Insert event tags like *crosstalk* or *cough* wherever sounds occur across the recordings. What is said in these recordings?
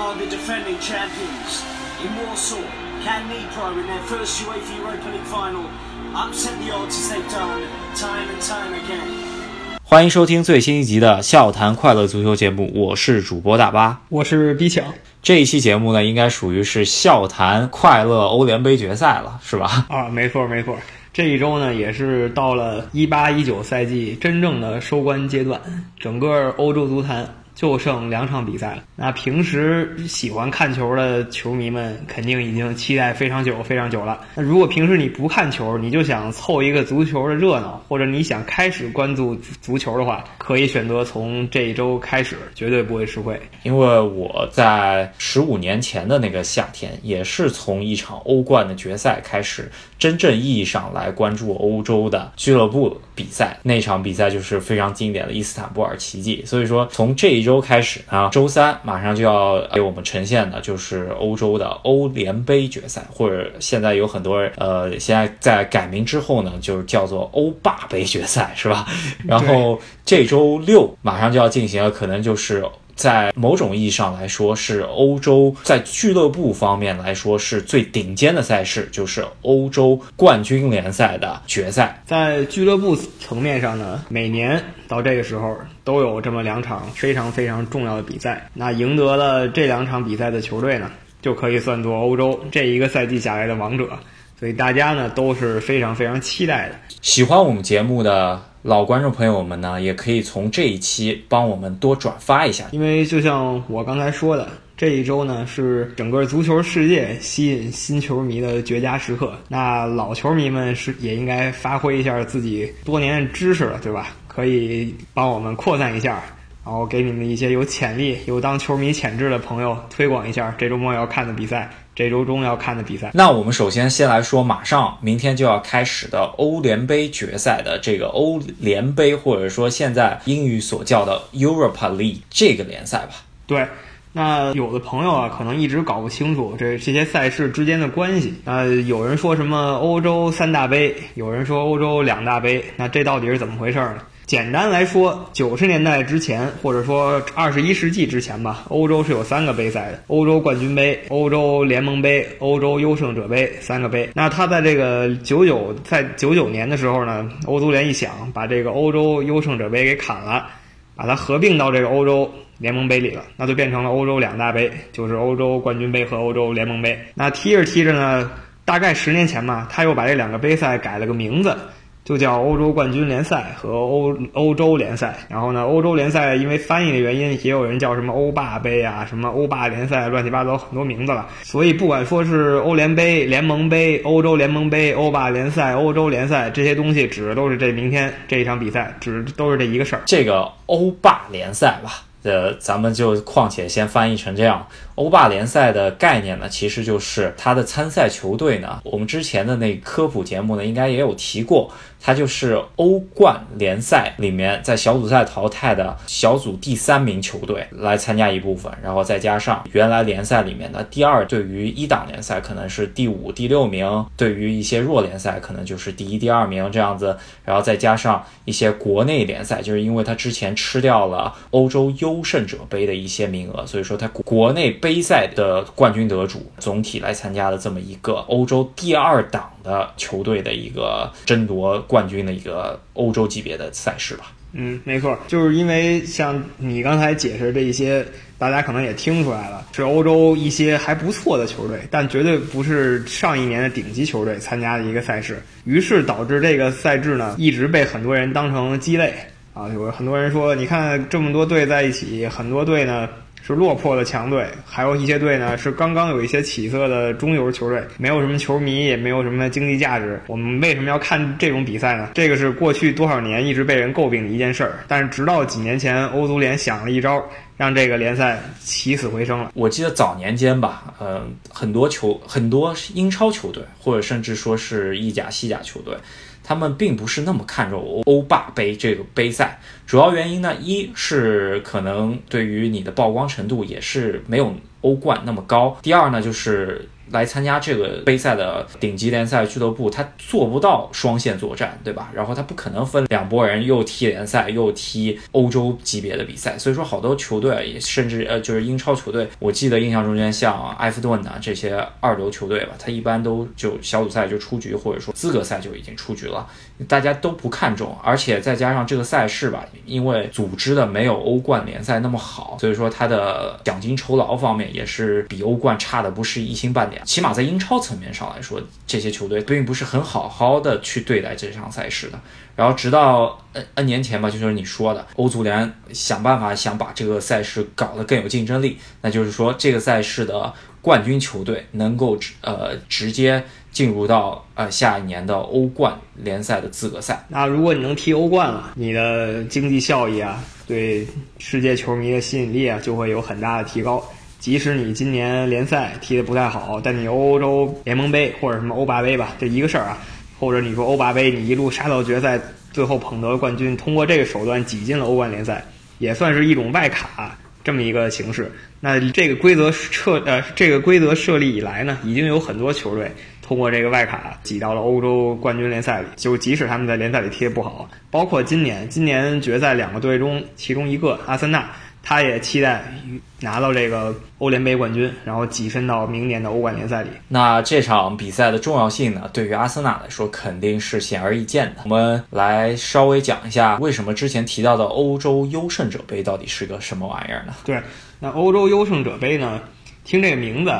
are the defending champions. In Warsaw, can Dnipro in their first UEFA Europa League final upset the odds as they've done time and time again? 欢迎收听最新一集的《笑谈快乐足球》节目，我是主播大巴，我是逼抢。这一期节目呢，应该属于是笑谈快乐欧联杯决赛了，是吧？啊，没错没错。这一周呢，也是到了一八一九赛季真正的收官阶段，整个欧洲足坛。就剩两场比赛了。那平时喜欢看球的球迷们肯定已经期待非常久、非常久了。那如果平时你不看球，你就想凑一个足球的热闹，或者你想开始关注足球的话，可以选择从这一周开始，绝对不会吃亏。因为我在十五年前的那个夏天，也是从一场欧冠的决赛开始，真正意义上来关注欧洲的俱乐部比赛。那场比赛就是非常经典的伊斯坦布尔奇迹。所以说，从这一周。开始啊，周三马上就要给我们呈现的，就是欧洲的欧联杯决赛，或者现在有很多人呃，现在在改名之后呢，就是叫做欧霸杯决赛，是吧？然后这周六马上就要进行了，可能就是。在某种意义上来说，是欧洲在俱乐部方面来说是最顶尖的赛事，就是欧洲冠军联赛的决赛。在俱乐部层面上呢，每年到这个时候都有这么两场非常非常重要的比赛。那赢得了这两场比赛的球队呢，就可以算作欧洲这一个赛季下来的王者。所以大家呢都是非常非常期待的。喜欢我们节目的。老观众朋友们呢，也可以从这一期帮我们多转发一下，因为就像我刚才说的，这一周呢是整个足球世界吸引新球迷的绝佳时刻。那老球迷们是也应该发挥一下自己多年的知识了，对吧？可以帮我们扩散一下，然后给你们一些有潜力、有当球迷潜质的朋友推广一下这周末要看的比赛。这周中要看的比赛，那我们首先先来说，马上明天就要开始的欧联杯决赛的这个欧联杯，或者说现在英语所叫的 Europa League 这个联赛吧。对，那有的朋友啊，可能一直搞不清楚这这些赛事之间的关系。那有人说什么欧洲三大杯，有人说欧洲两大杯，那这到底是怎么回事呢？简单来说，九十年代之前，或者说二十一世纪之前吧，欧洲是有三个杯赛的：欧洲冠军杯、欧洲联盟杯、欧洲优胜者杯三个杯。那他在这个九九在九九年的时候呢，欧足联一想，把这个欧洲优胜者杯给砍了，把它合并到这个欧洲联盟杯里了，那就变成了欧洲两大杯，就是欧洲冠军杯和欧洲联盟杯。那踢着踢着呢，大概十年前吧，他又把这两个杯赛改了个名字。就叫欧洲冠军联赛和欧欧洲联赛，然后呢，欧洲联赛因为翻译的原因，也有人叫什么欧霸杯啊，什么欧霸联赛，乱七八糟很多名字了。所以不管说是欧联杯、联盟杯、欧洲联盟杯、欧霸联赛、欧洲联赛这些东西，指的都是这明天这一场比赛，指都是这一个事儿。这个欧霸联赛吧，呃，咱们就况且先翻译成这样。欧霸联赛的概念呢，其实就是它的参赛球队呢。我们之前的那科普节目呢，应该也有提过，它就是欧冠联赛里面在小组赛淘汰的小组第三名球队来参加一部分，然后再加上原来联赛里面的第二，对于一档联赛可能是第五、第六名，对于一些弱联赛可能就是第一、第二名这样子，然后再加上一些国内联赛，就是因为它之前吃掉了欧洲优胜者杯的一些名额，所以说它国内杯。杯赛的冠军得主总体来参加的这么一个欧洲第二档的球队的一个争夺冠军的一个欧洲级别的赛事吧。嗯，没错，就是因为像你刚才解释这一些，大家可能也听出来了，是欧洲一些还不错的球队，但绝对不是上一年的顶级球队参加的一个赛事，于是导致这个赛制呢一直被很多人当成鸡肋啊。有很多人说，你看这么多队在一起，很多队呢。是落魄的强队，还有一些队呢是刚刚有一些起色的中游球队，没有什么球迷，也没有什么经济价值。我们为什么要看这种比赛呢？这个是过去多少年一直被人诟病的一件事儿。但是直到几年前，欧足联想了一招，让这个联赛起死回生了。我记得早年间吧，呃，很多球很多英超球队，或者甚至说是意甲、西甲球队。他们并不是那么看重欧欧霸杯这个杯赛，主要原因呢，一是可能对于你的曝光程度也是没有欧冠那么高。第二呢，就是来参加这个杯赛的顶级联赛俱乐部，他做不到双线作战，对吧？然后他不可能分两拨人又踢联赛又踢欧洲级别的比赛，所以说好多球队也甚至呃就是英超球队，我记得印象中间像埃弗顿啊这些二流球队吧，他一般都就小组赛就出局，或者说资格赛就已经出局了，大家都不看重，而且再加上这个赛事吧，因为组织的没有欧冠联赛那么好，所以说它的奖金酬劳方面也是比欧冠差的不是一星半点。起码在英超层面上来说，这些球队并不是很好好的去对待这场赛事的。然后直到 N N 年前吧，就是你说的，欧足联想办法想把这个赛事搞得更有竞争力，那就是说这个赛事的冠军球队能够直呃直接进入到呃下一年的欧冠联赛的资格赛。那如果你能踢欧冠了，你的经济效益啊，对世界球迷的吸引力啊，就会有很大的提高。即使你今年联赛踢得不太好，但你欧洲联盟杯或者什么欧霸杯吧，这一个事儿啊，或者你说欧霸杯你一路杀到决赛，最后捧得冠军，通过这个手段挤进了欧冠联赛，也算是一种外卡这么一个形式。那这个规则设呃这个规则设立以来呢，已经有很多球队通过这个外卡挤到了欧洲冠军联赛里，就即使他们在联赛里踢得不好，包括今年今年决赛两个队中其中一个阿森纳。他也期待拿到这个欧联杯冠军，然后跻身到明年的欧冠联赛里。那这场比赛的重要性呢？对于阿森纳来说，肯定是显而易见的。我们来稍微讲一下，为什么之前提到的欧洲优胜者杯到底是个什么玩意儿呢？对，那欧洲优胜者杯呢？听这个名字，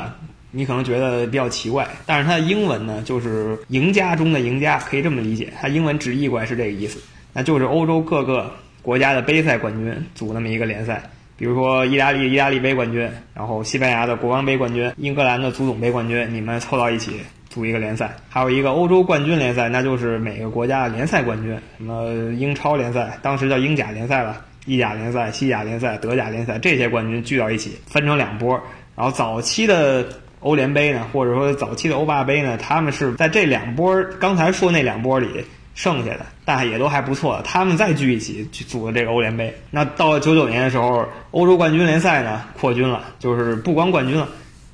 你可能觉得比较奇怪，但是它的英文呢，就是赢家中的赢家，可以这么理解。它英文直译过来是这个意思，那就是欧洲各个。国家的杯赛冠军组那么一个联赛，比如说意大利意大利杯冠军，然后西班牙的国王杯冠军，英格兰的足总杯冠军，你们凑到一起组一个联赛。还有一个欧洲冠军联赛，那就是每个国家的联赛冠军，什么英超联赛，当时叫英甲联赛了，意甲联赛、西甲联赛、德甲联赛这些冠军聚到一起，分成两波。然后早期的欧联杯呢，或者说早期的欧霸杯呢，他们是在这两波刚才说那两波里。剩下的，但也都还不错。他们再聚一起去组的这个欧联杯。那到了九九年的时候，欧洲冠军联赛呢扩军了，就是不光冠军了，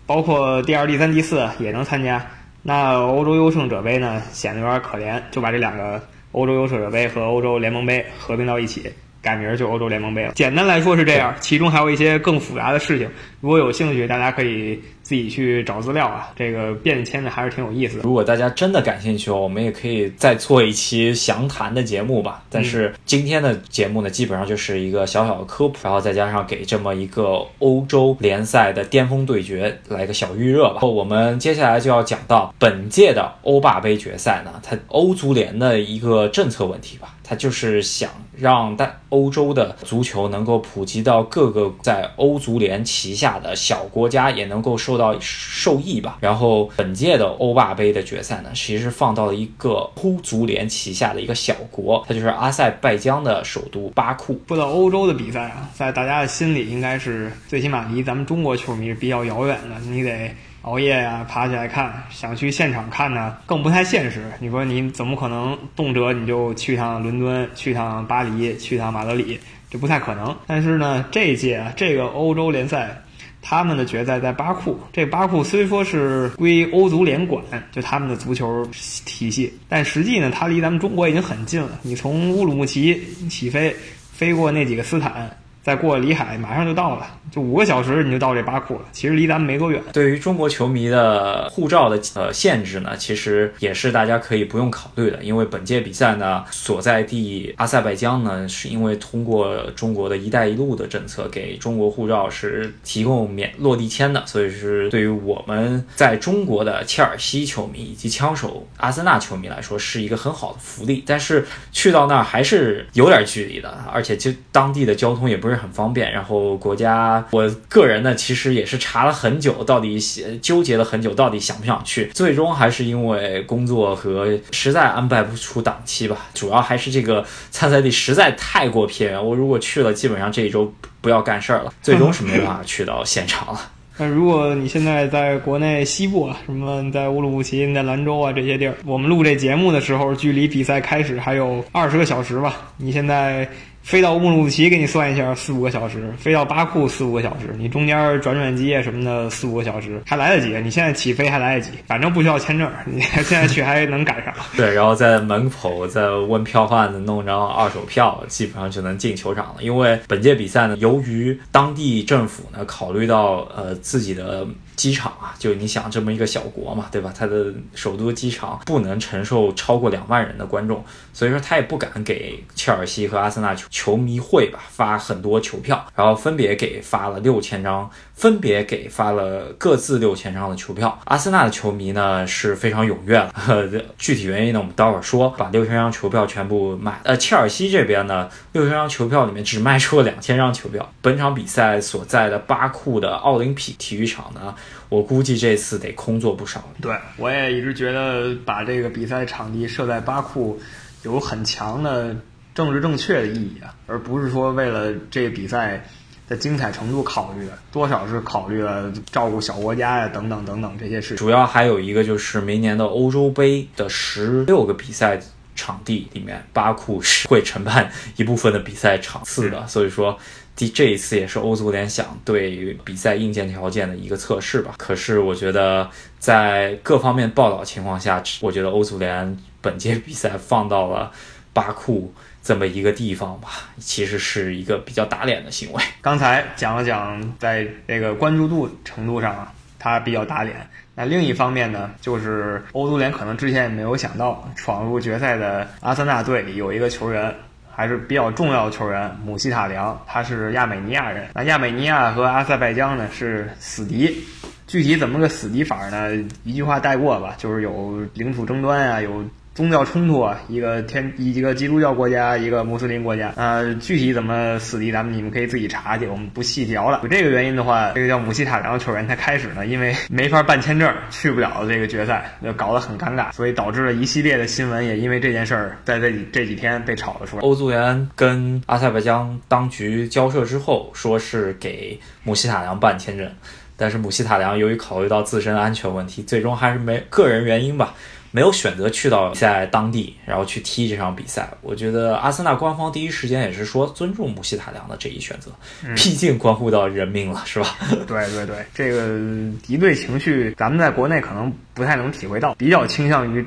包括第二、第三、第四也能参加。那欧洲优胜者杯呢显得有点可怜，就把这两个欧洲优胜者杯和欧洲联盟杯合并到一起。改名就欧洲联盟杯了。简单来说是这样，其中还有一些更复杂的事情。如果有兴趣，大家可以 *laughs* 自己去找资料啊。这个变迁的还是挺有意思的。如果大家真的感兴趣，我们也可以再做一期详谈的节目吧。但是今天的节目呢，基本上就是一个小小的科普，然后再加上给这么一个欧洲联赛的巅峰对决来个小预热吧。我们接下来就要讲到本届的欧霸杯决赛呢，它欧足联的一个政策问题吧。他就是想让大欧洲的足球能够普及到各个在欧足联旗下的小国家，也能够受到受益吧。然后本届的欧霸杯的决赛呢，其实放到了一个欧足联旗下的一个小国，它就是阿塞拜疆的首都巴库。说到欧洲的比赛啊，在大家的心里应该是最起码离咱们中国球迷是比较遥远的，你得。熬夜呀，爬起来看，想去现场看呢，更不太现实。你说你怎么可能动辄你就去趟伦敦，去趟巴黎，去趟马德里？这不太可能。但是呢，这一届这个欧洲联赛，他们的决赛在巴库。这巴库虽说是归欧足联管，就他们的足球体系，但实际呢，它离咱们中国已经很近了。你从乌鲁木齐起飞，飞过那几个斯坦。再过里海，马上就到了，就五个小时你就到这巴库了。其实离咱们没多远。对于中国球迷的护照的呃限制呢，其实也是大家可以不用考虑的，因为本届比赛呢所在地阿塞拜疆呢，是因为通过中国的一带一路的政策，给中国护照是提供免落地签的，所以是对于我们在中国的切尔西球迷以及枪手阿森纳球迷来说是一个很好的福利。但是去到那儿还是有点距离的，而且就当地的交通也不是。很方便，然后国家，我个人呢，其实也是查了很久，到底纠结了很久，到底想不想去，最终还是因为工作和实在安排不出档期吧，主要还是这个参赛地实在太过偏远，我如果去了，基本上这一周不要干事儿了，*laughs* 最终是没办法去到现场了。那如果你现在在国内西部啊，什么在乌鲁木齐、在兰州啊这些地儿，我们录这节目的时候，距离比赛开始还有二十个小时吧，你现在。飞到乌鲁木齐给你算一下四五个小时，飞到巴库四五个小时，你中间转转机啊什么的四五个小时还来得及。你现在起飞还来得及，反正不需要签证，你 *laughs* 现在去还能赶上。对，然后在门口再问票贩子弄张二手票，基本上就能进球场了。因为本届比赛呢，由于当地政府呢考虑到呃自己的。机场啊，就你想这么一个小国嘛，对吧？它的首都机场不能承受超过两万人的观众，所以说他也不敢给切尔西和阿森纳球球迷会吧发很多球票，然后分别给发了六千张，分别给发了各自六千张的球票。阿森纳的球迷呢是非常踊跃了，*laughs* 具体原因呢我们待会儿说。把六千张球票全部卖，呃，切尔西这边呢，六千张球票里面只卖出了两千张球票。本场比赛所在的巴库的奥林匹克体育场呢。我估计这次得空座不少。对，我也一直觉得把这个比赛场地设在巴库，有很强的政治正确的意义啊，而不是说为了这个比赛的精彩程度考虑的，多少是考虑了照顾小国家呀，等等等等这些事情。主要还有一个就是明年的欧洲杯的十六个比赛场地里面，巴库是会承办一部分的比赛场次的，所以说。第这一次也是欧足联想对比赛硬件条件的一个测试吧。可是我觉得在各方面报道情况下，我觉得欧足联本届比赛放到了巴库这么一个地方吧，其实是一个比较打脸的行为。刚才讲了讲在这个关注度程度上啊，它比较打脸。那另一方面呢，就是欧足联可能之前也没有想到，闯入决赛的阿森纳队有一个球员。还是比较重要的球员，姆希塔良，他是亚美尼亚人。那亚美尼亚和阿塞拜疆呢是死敌，具体怎么个死敌法呢？一句话带过吧，就是有领土争端啊，有。宗教冲突啊，一个天一个基督教国家，一个穆斯林国家，呃，具体怎么死敌，咱们你们可以自己查去，我们不细聊了。有这个原因的话，这个叫姆希塔良的球员，他开始呢，因为没法办签证，去不了这个决赛，就搞得很尴尬，所以导致了一系列的新闻，也因为这件事儿，在这几这几天被炒了出来。欧足联跟阿塞拜疆当局交涉之后，说是给姆希塔良办签证，但是姆希塔良由于考虑到自身安全问题，最终还是没个人原因吧。没有选择去到在当地，然后去踢这场比赛。我觉得阿森纳官方第一时间也是说尊重姆希塔良的这一选择，毕竟关乎到人命了，是吧？*laughs* 对对对，这个敌对情绪咱们在国内可能不太能体会到，比较倾向于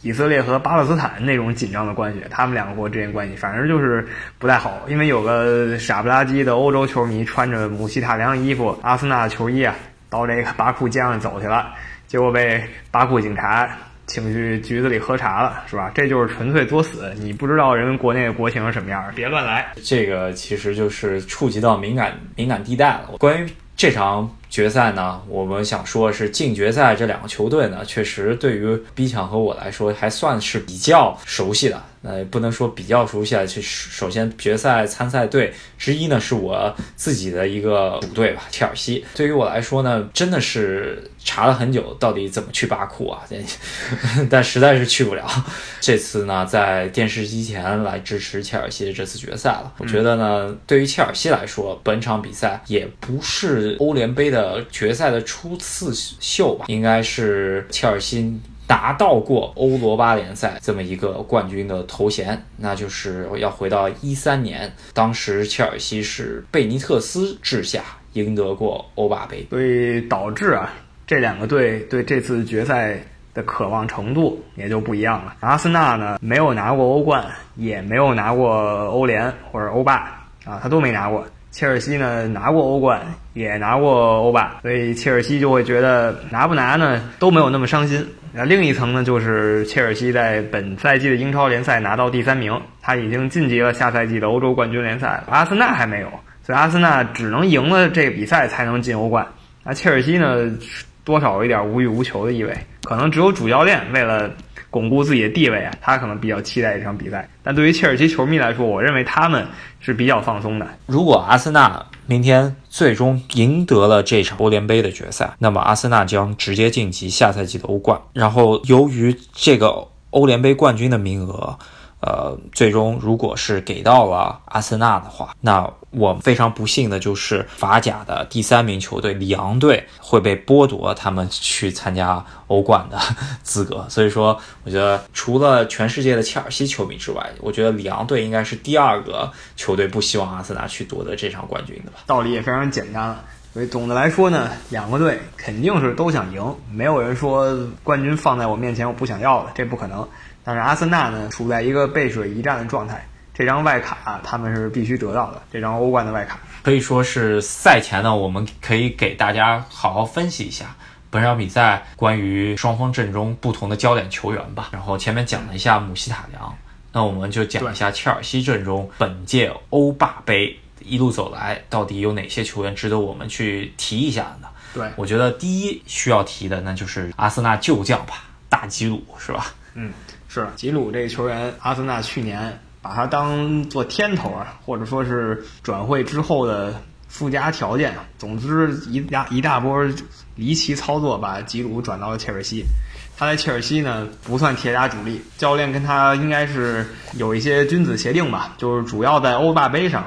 以色列和巴勒斯坦那种紧张的关系，他们两个国之间关系反正就是不太好。因为有个傻不拉几的欧洲球迷穿着姆希塔良衣服、阿森纳球衣啊，到这个巴库街上走去了，结果被巴库警察。请去局子里喝茶了，是吧？这就是纯粹作死。你不知道人国内的国情是什么样，别乱来。这个其实就是触及到敏感敏感地带了。关于这场决赛呢，我们想说是进决赛这两个球队呢，确实对于 B 强和我来说还算是比较熟悉的。呃，不能说比较熟悉啊。其实，首先决赛参赛队之一呢，是我自己的一个主队吧，切尔西。对于我来说呢，真的是查了很久，到底怎么去巴库啊？*laughs* 但实在是去不了。这次呢，在电视机前来支持切尔西的这次决赛了。我觉得呢，对于切尔西来说，本场比赛也不是欧联杯的决赛的初次秀吧，应该是切尔西。拿到过欧罗巴联赛这么一个冠军的头衔，那就是要回到一三年，当时切尔西是贝尼特斯治下赢得过欧霸杯，所以导致啊这两个队对这次决赛的渴望程度也就不一样了。阿森纳呢没有拿过欧冠，也没有拿过欧联或者欧霸啊，他都没拿过。切尔西呢拿过欧冠，也拿过欧霸，所以切尔西就会觉得拿不拿呢都没有那么伤心。那另一层呢，就是切尔西在本赛季的英超联赛拿到第三名，他已经晋级了下赛季的欧洲冠军联赛。阿森纳还没有，所以阿森纳只能赢了这个比赛才能进欧冠。那切尔西呢，多少有一点无欲无求的意味，可能只有主教练为了巩固自己的地位啊，他可能比较期待这场比赛。但对于切尔西球迷来说，我认为他们是比较放松的。如果阿森纳明天最终赢得了这场欧联杯的决赛，那么阿森纳将直接晋级下赛季的欧冠。然后，由于这个欧联杯冠军的名额，呃，最终如果是给到了阿森纳的话，那我非常不幸的就是法甲的第三名球队里昂队会被剥夺他们去参加欧冠的资格。所以说，我觉得除了全世界的切尔西球迷之外，我觉得里昂队应该是第二个球队不希望阿森纳去夺得这场冠军的吧。道理也非常简单了。所以总的来说呢，两个队肯定是都想赢，没有人说冠军放在我面前我不想要了，这不可能。但是阿森纳呢，处在一个背水一战的状态，这张外卡他们是必须得到的，这张欧冠的外卡可以说是赛前呢，我们可以给大家好好分析一下本场比赛关于双方阵中不同的焦点球员吧。然后前面讲了一下姆希塔良，那我们就讲一下切尔西阵中本届欧霸杯。一路走来，到底有哪些球员值得我们去提一下呢？对我觉得第一需要提的，那就是阿森纳旧将吧，大吉鲁是吧？嗯，是吉鲁这个球员，阿森纳去年把他当做天头啊，或者说是转会之后的附加条件。总之，一大一大波离奇操作，把吉鲁转到了切尔西。他在切尔西呢不算铁打主力，教练跟他应该是有一些君子协定吧，就是主要在欧霸杯上。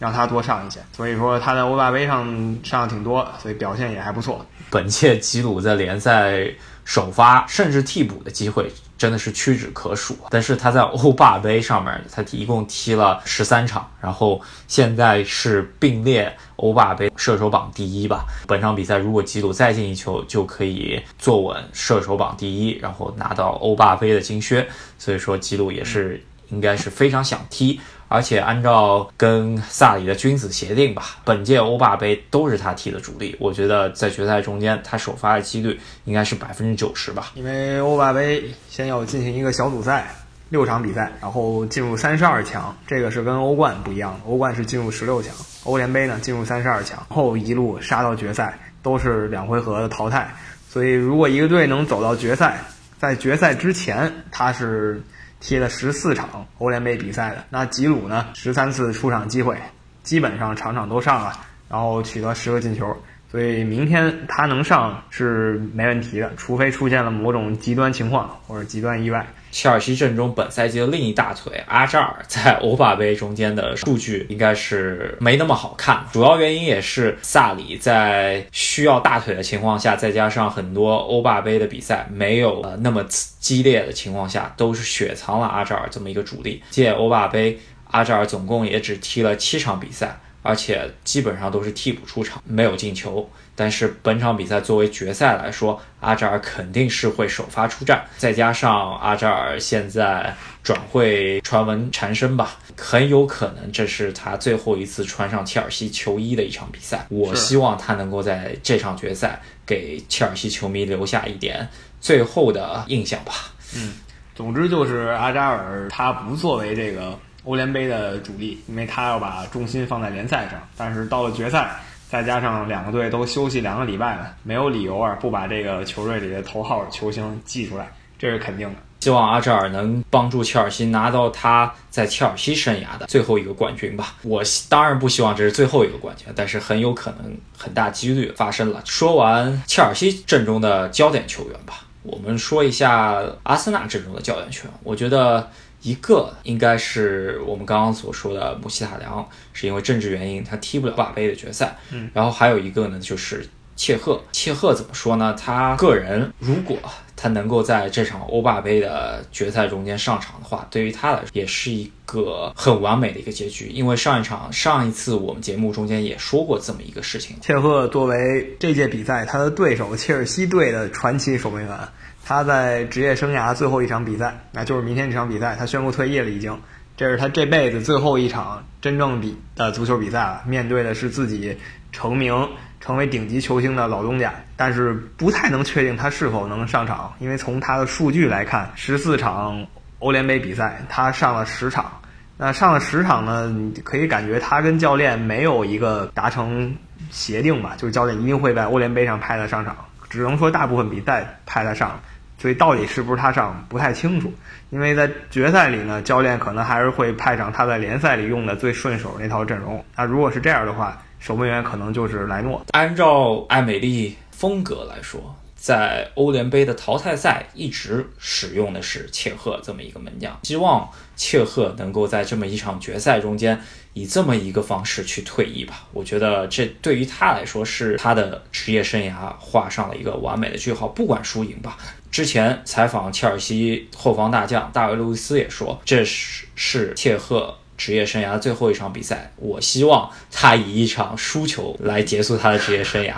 让他多上一些，所以说他在欧霸杯上上的挺多，所以表现也还不错。本届吉鲁在联赛首发甚至替补的机会真的是屈指可数，但是他在欧霸杯上面，他一共踢了十三场，然后现在是并列欧霸杯射手榜第一吧。本场比赛如果吉鲁再进一球，就可以坐稳射手榜第一，然后拿到欧霸杯的金靴。所以说吉鲁也是应该是非常想踢。而且按照跟萨里的君子协定吧，本届欧霸杯都是他踢的主力。我觉得在决赛中间，他首发的几率应该是百分之九十吧。因为欧霸杯先要进行一个小组赛，六场比赛，然后进入三十二强，这个是跟欧冠不一样的。欧冠是进入十六强，欧联杯呢进入三十二强，后一路杀到决赛，都是两回合的淘汰。所以如果一个队能走到决赛，在决赛之前他是。踢了十四场欧联杯比赛的。那吉鲁呢，十三次出场机会，基本上场场都上了，然后取得十个进球，所以明天他能上是没问题的，除非出现了某种极端情况或者极端意外。切尔西阵中本赛季的另一大腿阿扎尔在欧霸杯中间的数据应该是没那么好看，主要原因也是萨里在需要大腿的情况下，再加上很多欧霸杯的比赛没有呃那么激烈的情况下，都是雪藏了阿扎尔这么一个主力。借欧霸杯，阿扎尔总共也只踢了七场比赛。而且基本上都是替补出场，没有进球。但是本场比赛作为决赛来说，阿扎尔肯定是会首发出战。再加上阿扎尔现在转会传闻缠身吧，很有可能这是他最后一次穿上切尔西球衣的一场比赛。我希望他能够在这场决赛给切尔西球迷留下一点最后的印象吧。嗯，总之就是阿扎尔他不作为这个。欧联杯的主力，因为他要把重心放在联赛上，但是到了决赛，再加上两个队都休息两个礼拜了，没有理由啊不把这个球队里的头号球星记出来，这是肯定的。希望阿扎尔能帮助切尔西拿到他在切尔西生涯的最后一个冠军吧。我当然不希望这是最后一个冠军，但是很有可能很大几率发生了。说完切尔西阵中的焦点球员吧，我们说一下阿森纳阵中的焦点球员。我觉得。一个应该是我们刚刚所说的穆希塔良，是因为政治原因他踢不了霸杯的决赛。嗯，然后还有一个呢，就是切赫。切赫怎么说呢？他个人如果他能够在这场欧霸杯的决赛中间上场的话，对于他来说也是一个很完美的一个结局。因为上一场上一次我们节目中间也说过这么一个事情。切赫作为这届比赛他的对手切尔西队的传奇守门员。他在职业生涯最后一场比赛，那就是明天这场比赛，他宣布退役了，已经，这是他这辈子最后一场真正比的足球比赛了。面对的是自己成名、成为顶级球星的老东家，但是不太能确定他是否能上场，因为从他的数据来看，十四场欧联杯比赛他上了十场，那上了十场呢，你可以感觉他跟教练没有一个达成协定吧，就是教练一定会在欧联杯上派他上场，只能说大部分比赛派他上。所以到底是不是他上不太清楚，因为在决赛里呢，教练可能还是会派上他在联赛里用的最顺手那套阵容。那如果是这样的话，守门员可能就是莱诺。按照艾美丽风格来说，在欧联杯的淘汰赛一直使用的是切赫这么一个门将，希望切赫能够在这么一场决赛中间以这么一个方式去退役吧。我觉得这对于他来说是他的职业生涯画上了一个完美的句号，不管输赢吧。之前采访切尔西后防大将大卫·路易斯也说，这是是切赫职业生涯最后一场比赛。我希望他以一场输球来结束他的职业生涯，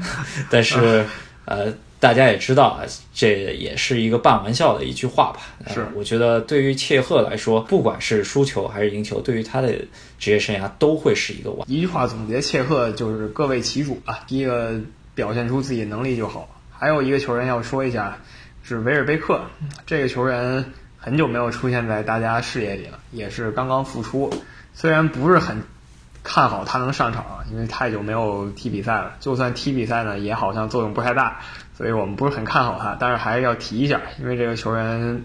*laughs* 但是。呃，大家也知道啊，这也是一个半玩笑的一句话吧。是，我觉得对于切赫来说，不管是输球还是赢球，对于他的职业生涯都会是一个完。一句话总结切赫就是各为其主啊。第一个表现出自己能力就好。还有一个球员要说一下，是维尔贝克。这个球员很久没有出现在大家视野里了，也是刚刚复出。虽然不是很。看好他能上场，因为太久没有踢比赛了。就算踢比赛呢，也好像作用不太大，所以我们不是很看好他。但是还是要提一下，因为这个球员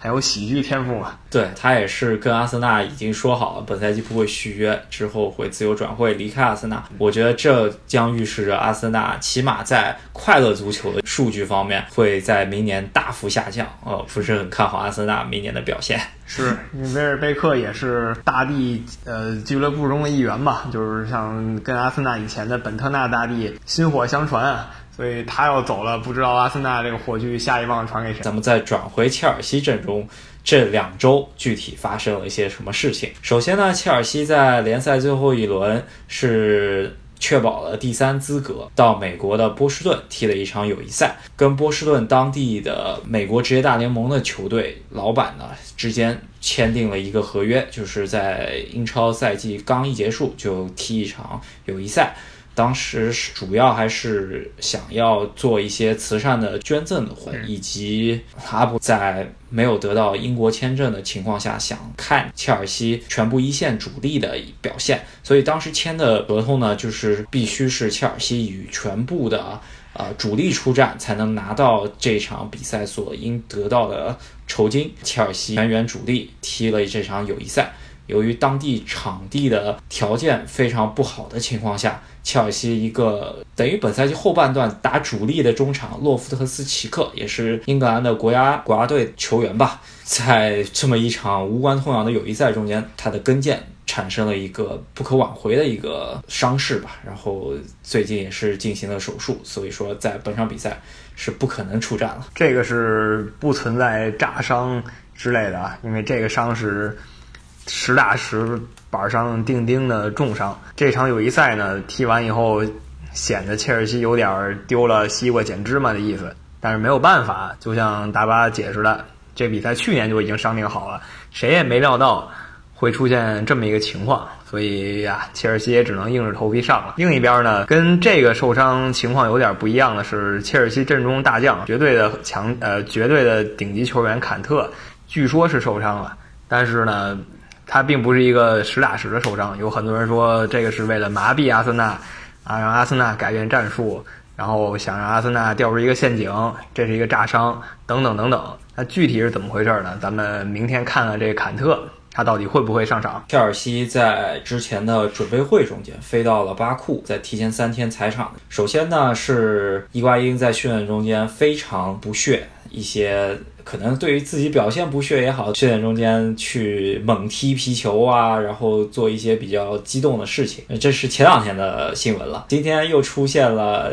很有喜剧天赋嘛。对他也是跟阿森纳已经说好了，本赛季不会续约，之后会自由转会离开阿森纳。我觉得这将预示着阿森纳起码在快乐足球的数据方面会在明年大幅下降。呃，不是很看好阿森纳明年的表现。是因为威尔贝克也是大帝呃俱乐部中的一员吧，就是像跟阿森纳以前的本特纳大帝薪火相传啊，所以他要走了，不知道阿森纳这个火炬下一棒传给谁。咱们再转回切尔西阵中，这两周具体发生了一些什么事情？首先呢，切尔西在联赛最后一轮是。确保了第三资格，到美国的波士顿踢了一场友谊赛，跟波士顿当地的美国职业大联盟的球队老板呢之间签订了一个合约，就是在英超赛季刚一结束就踢一场友谊赛。当时主要还是想要做一些慈善的捐赠的活动，以及阿布在没有得到英国签证的情况下，想看切尔西全部一线主力的表现，所以当时签的合同呢，就是必须是切尔西与全部的呃主力出战，才能拿到这场比赛所应得到的酬金。切尔西全员主力踢了这场友谊赛。由于当地场地的条件非常不好的情况下，切尔西一个等于本赛季后半段打主力的中场洛夫特斯奇克，也是英格兰的国家国家队球员吧，在这么一场无关痛痒的友谊赛中间，他的跟腱产生了一个不可挽回的一个伤势吧，然后最近也是进行了手术，所以说在本场比赛是不可能出战了。这个是不存在炸伤之类的啊，因为这个伤是。实打实板上钉钉的重伤。这场友谊赛呢，踢完以后显得切尔西有点丢了西瓜捡芝麻的意思。但是没有办法，就像大巴解释的，这比赛去年就已经商定好了，谁也没料到会出现这么一个情况，所以呀，切尔西也只能硬着头皮上了。另一边呢，跟这个受伤情况有点不一样的是，切尔西阵中大将绝对的强呃绝对的顶级球员坎特，据说是受伤了，但是呢。他并不是一个实打实的受伤，有很多人说这个是为了麻痹阿森纳，啊，让阿森纳改变战术，然后想让阿森纳掉入一个陷阱，这是一个炸伤，等等等等。那具体是怎么回事呢？咱们明天看看这个坎特，他到底会不会上场？切尔西在之前的准备会中间飞到了巴库，在提前三天踩场。首先呢，是伊瓜因在训练中间非常不屑一些。可能对于自己表现不屑也好，训练中间去猛踢皮球啊，然后做一些比较激动的事情，这是前两天的新闻了。今天又出现了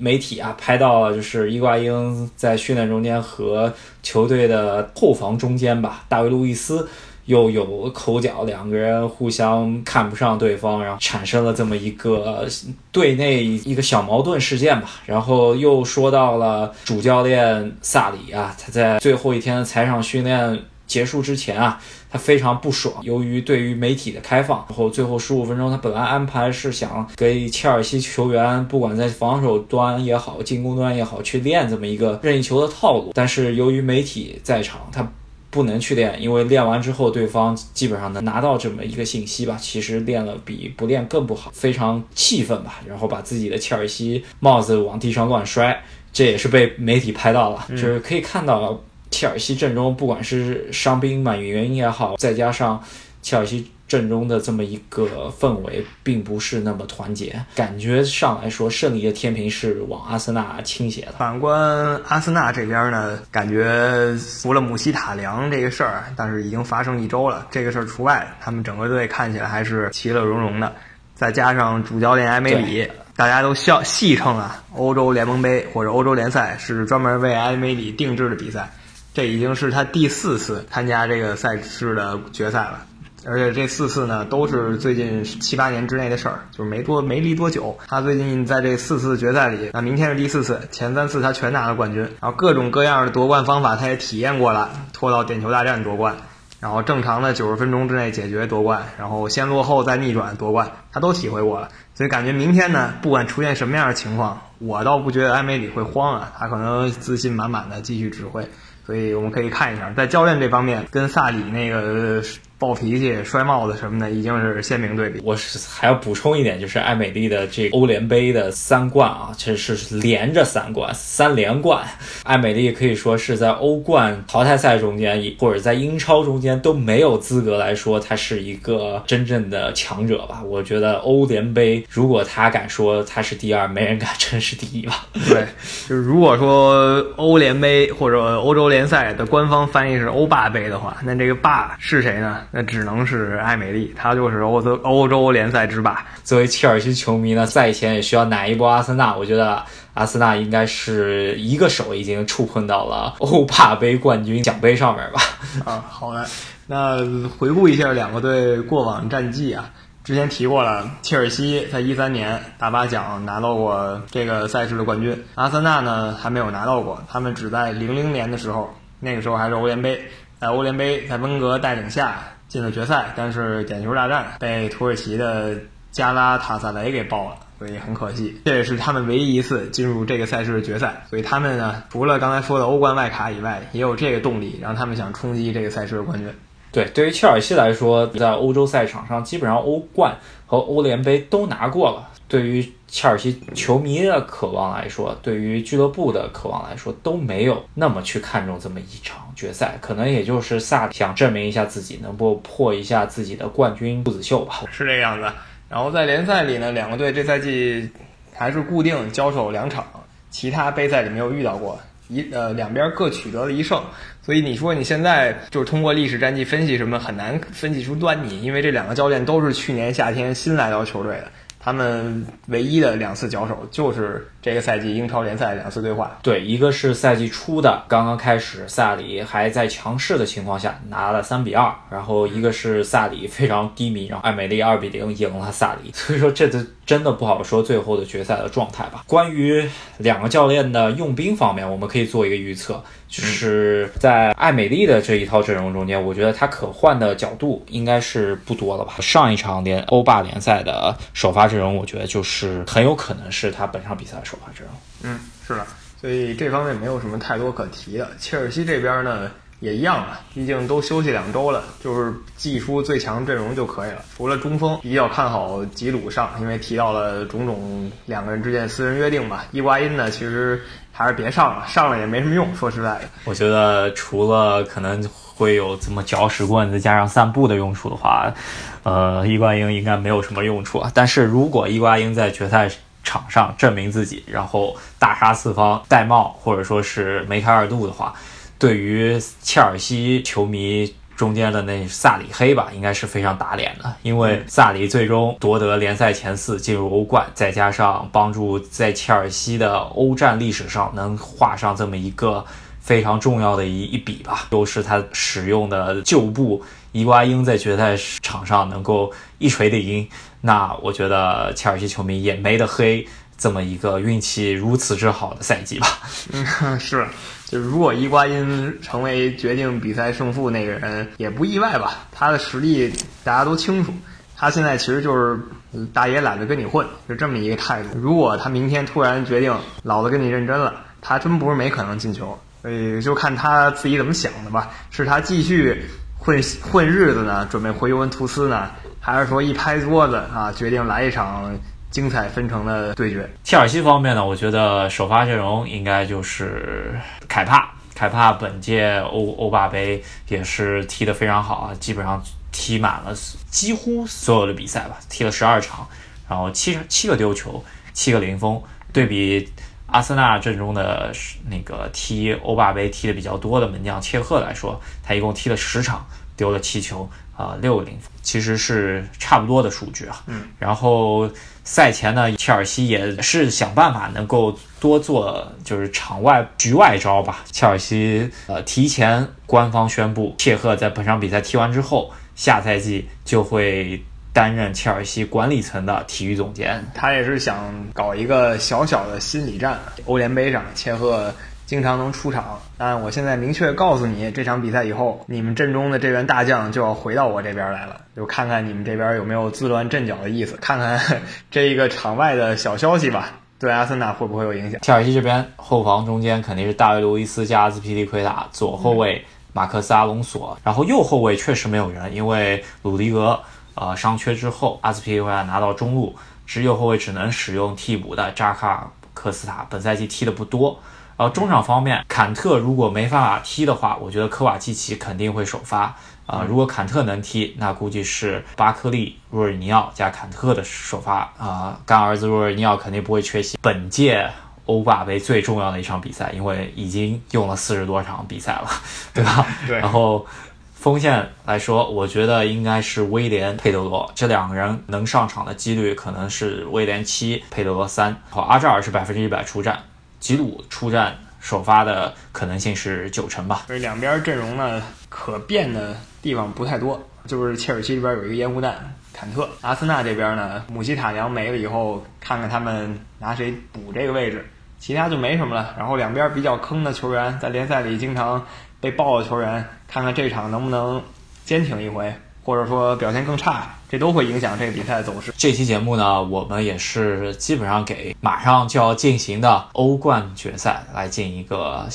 媒体啊拍到了，就是伊瓜因在训练中间和球队的后防中间吧，大卫路易斯。又有口角，两个人互相看不上对方，然后产生了这么一个队内一个小矛盾事件吧。然后又说到了主教练萨里啊，他在最后一天的踩场训练结束之前啊，他非常不爽。由于对于媒体的开放，然后最后十五分钟，他本来安排是想给切尔西球员，不管在防守端也好，进攻端也好，去练这么一个任意球的套路。但是由于媒体在场，他。不能去练，因为练完之后对方基本上能拿到这么一个信息吧。其实练了比不练更不好，非常气愤吧。然后把自己的切尔西帽子往地上乱摔，这也是被媒体拍到了。就是可以看到切尔西阵中，不管是伤兵满员也好，再加上切尔西。阵中的这么一个氛围并不是那么团结，感觉上来说胜利的天平是往阿森纳倾斜的。反观阿森纳这边呢，感觉除了姆希塔良这个事儿，但是已经发生一周了，这个事儿除外，他们整个队看起来还是其乐融融的。再加上主教练埃梅里，大家都笑戏称啊，欧洲联盟杯或者欧洲联赛是专门为埃梅里定制的比赛。这已经是他第四次参加这个赛事的决赛了，而且这四次呢都是最近七八年之内的事儿，就是没多没离多久。他最近在这四次决赛里，那明天是第四次，前三次他全拿了冠军，然后各种各样的夺冠方法他也体验过了，拖到点球大战夺冠，然后正常的九十分钟之内解决夺冠，然后先落后再逆转夺冠，他都体会过了。所以感觉明天呢，不管出现什么样的情况，我倒不觉得埃梅里会慌啊，他可能自信满满的继续指挥。所以我们可以看一下，在教练这方面，跟萨里那个暴脾气、摔帽子什么的，已经是鲜明对比。我是还要补充一点，就是艾美丽的这欧联杯的三冠啊，其实是连着三冠，三连冠。艾美丽可以说是在欧冠淘汰赛中间，或者在英超中间都没有资格来说她是一个真正的强者吧。我觉得欧联杯，如果他敢说他是第二，没人敢称是第一吧。对，就是如果说欧联杯或者欧洲。联赛的官方翻译是欧霸杯的话，那这个霸是谁呢？那只能是艾美丽，她就是欧洲欧洲联赛之霸。作为切尔西球迷呢，赛前也需要奶一波阿森纳。我觉得阿森纳应该是一个手已经触碰到了欧霸杯冠军奖杯上面吧。啊，好的。那回顾一下两个队过往战绩啊，之前提过了，切尔西在一三年大巴奖拿到过这个赛事的冠军，阿森纳呢还没有拿到过，他们只在零零年的时候，那个时候还是欧联杯，在欧联杯在温格带领下进了决赛，但是点球大战被土耳其的加拉塔萨雷给爆了，所以很可惜，这也是他们唯一一次进入这个赛事的决赛，所以他们呢除了刚才说的欧冠外卡以外，也有这个动力让他们想冲击这个赛事的冠军。对，对于切尔西来说，在欧洲赛场上，基本上欧冠和欧联杯都拿过了。对于切尔西球迷的渴望来说，对于俱乐部的渴望来说，都没有那么去看重这么一场决赛。可能也就是萨想证明一下自己，能够破一下自己的冠军不子秀吧。是这样子。然后在联赛里呢，两个队这赛季还是固定交手两场，其他杯赛里没有遇到过。一呃，两边各取得了一胜，所以你说你现在就是通过历史战绩分析什么，很难分析出端倪，因为这两个教练都是去年夏天新来到球队的。他们唯一的两次交手就是这个赛季英超联赛两次对话。对，一个是赛季初的刚刚开始，萨里还在强势的情况下拿了三比二，然后一个是萨里非常低迷，然后艾美丽二比零赢了萨里。*laughs* 所以说这次真的不好说最后的决赛的状态吧。关于两个教练的用兵方面，我们可以做一个预测。就是在艾美丽的这一套阵容中间，我觉得他可换的角度应该是不多了吧。上一场联欧霸联赛的首发阵容，我觉得就是很有可能是他本场比赛的首发阵容。嗯，是的，所以这方面没有什么太多可提的。切尔西这边呢？也一样啊，毕竟都休息两周了，就是祭出最强阵容就可以了。除了中锋比较看好吉鲁上，因为提到了种种两个人之间的私人约定吧。伊瓜因呢，其实还是别上了，上了也没什么用。说实在的，我觉得除了可能会有这么搅屎棍子加上散步的用处的话，呃，伊瓜因应该没有什么用处啊。但是如果伊瓜因在决赛场上证明自己，然后大杀四方、戴帽或者说是梅开二度的话，对于切尔西球迷中间的那萨里黑吧，应该是非常打脸的，因为萨里最终夺得联赛前四，进入欧冠，再加上帮助在切尔西的欧战历史上能画上这么一个非常重要的一一笔吧，又是他使用的旧部伊瓜因在决赛场上能够一锤定音，那我觉得切尔西球迷也没得黑这么一个运气如此之好的赛季吧。嗯，*laughs* 是。就是如果伊瓜因成为决定比赛胜负那个人，也不意外吧？他的实力大家都清楚，他现在其实就是大爷懒得跟你混，就这么一个态度。如果他明天突然决定老子跟你认真了，他真不是没可能进球。所以就看他自己怎么想的吧。是他继续混混日子呢，准备回尤文图斯呢，还是说一拍桌子啊，决定来一场？精彩纷呈的对决。切尔西方面呢，我觉得首发阵容应该就是凯帕，凯帕本届欧欧霸杯也是踢得非常好啊，基本上踢满了几乎所有的比赛吧，踢了十二场，然后七七个丢球，七个零封。对比阿森纳阵中的那个踢欧霸杯踢的比较多的门将切赫来说，他一共踢了十场，丢了七球。啊，六个零封其实是差不多的数据啊。嗯，然后赛前呢，切尔西也是想办法能够多做就是场外局外招吧。切尔西呃提前官方宣布，切赫在本场比赛踢完之后，下赛季就会担任切尔西管理层的体育总监。他也是想搞一个小小的心理战，欧联杯上切赫。经常能出场，但我现在明确告诉你，这场比赛以后，你们阵中的这员大将就要回到我这边来了，就看看你们这边有没有自乱阵脚的意思，看看 *laughs* 这一个场外的小消息吧，对阿森纳会不会有影响？切尔西这边后防中间肯定是大卫·路易斯加阿斯皮利奎塔，左后卫马克斯·阿隆索，然后右后卫确实没有人，因为鲁迪格呃伤缺之后，阿斯皮利奎塔拿到中路，只右后卫只能使用替补的扎卡尔科斯塔，本赛季踢的不多。然后中场方面，坎特如果没办法踢的话，我觉得科瓦基奇肯定会首发啊。如果坎特能踢，那估计是巴克利、若尔尼奥加坎特的首发啊。干儿子若尔尼奥肯定不会缺席本届欧霸杯最重要的一场比赛，因为已经用了四十多场比赛了，对吧？对。然后锋线来说，我觉得应该是威廉、佩德罗这两个人能上场的几率可能是威廉七，佩德罗三。好，阿扎尔是百分之一百出战。吉鲁出战首发的可能性是九成吧。所以两边阵容呢，可变的地方不太多。就是切尔西这边有一个烟雾弹，坎特；阿森纳这边呢，姆希塔良没了以后，看看他们拿谁补这个位置，其他就没什么了。然后两边比较坑的球员，在联赛里经常被爆的球员，看看这场能不能坚挺一回。或者说表现更差，这都会影响这个比赛的走势。这期节目呢，我们也是基本上给马上就要进行的欧冠决赛来进一个。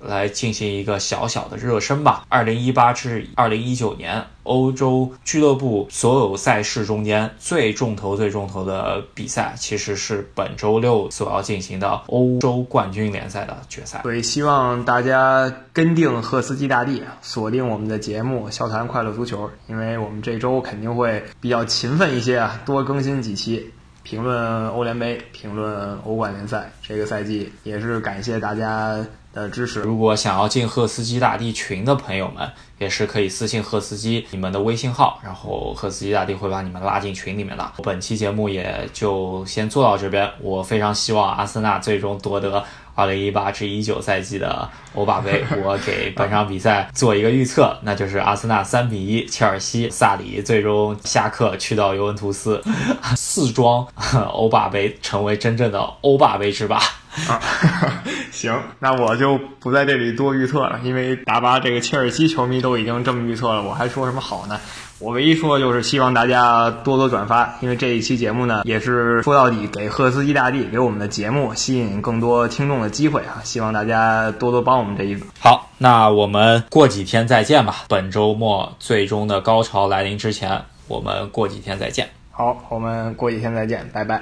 来进行一个小小的热身吧。二零一八至二零一九年欧洲俱乐部所有赛事中间最重头、最重头的比赛，其实是本周六所要进行的欧洲冠军联赛的决赛。所以希望大家跟定赫斯基大帝，锁定我们的节目《笑谈快乐足球》，因为我们这周肯定会比较勤奋一些啊，多更新几期。评论欧联杯，评论欧冠联赛，这个赛季也是感谢大家的支持。如果想要进赫斯基大帝群的朋友们，也是可以私信赫斯基你们的微信号，然后赫斯基大帝会把你们拉进群里面的。本期节目也就先做到这边，我非常希望阿森纳最终夺得。二零一八至一九赛季的欧霸杯，我给本场比赛做一个预测，那就是阿森纳三比一，切尔西萨里最终下课去到尤文图斯，四庄欧霸杯成为真正的欧霸杯之霸。啊，*laughs* 行，那我就不在这里多预测了，因为达巴这个切尔西球迷都已经这么预测了，我还说什么好呢？我唯一说的就是希望大家多多转发，因为这一期节目呢，也是说到底给赫斯基大帝给我们的节目吸引更多听众的机会啊！希望大家多多帮我们这一个。好，那我们过几天再见吧。本周末最终的高潮来临之前，我们过几天再见。好，我们过几天再见，拜拜。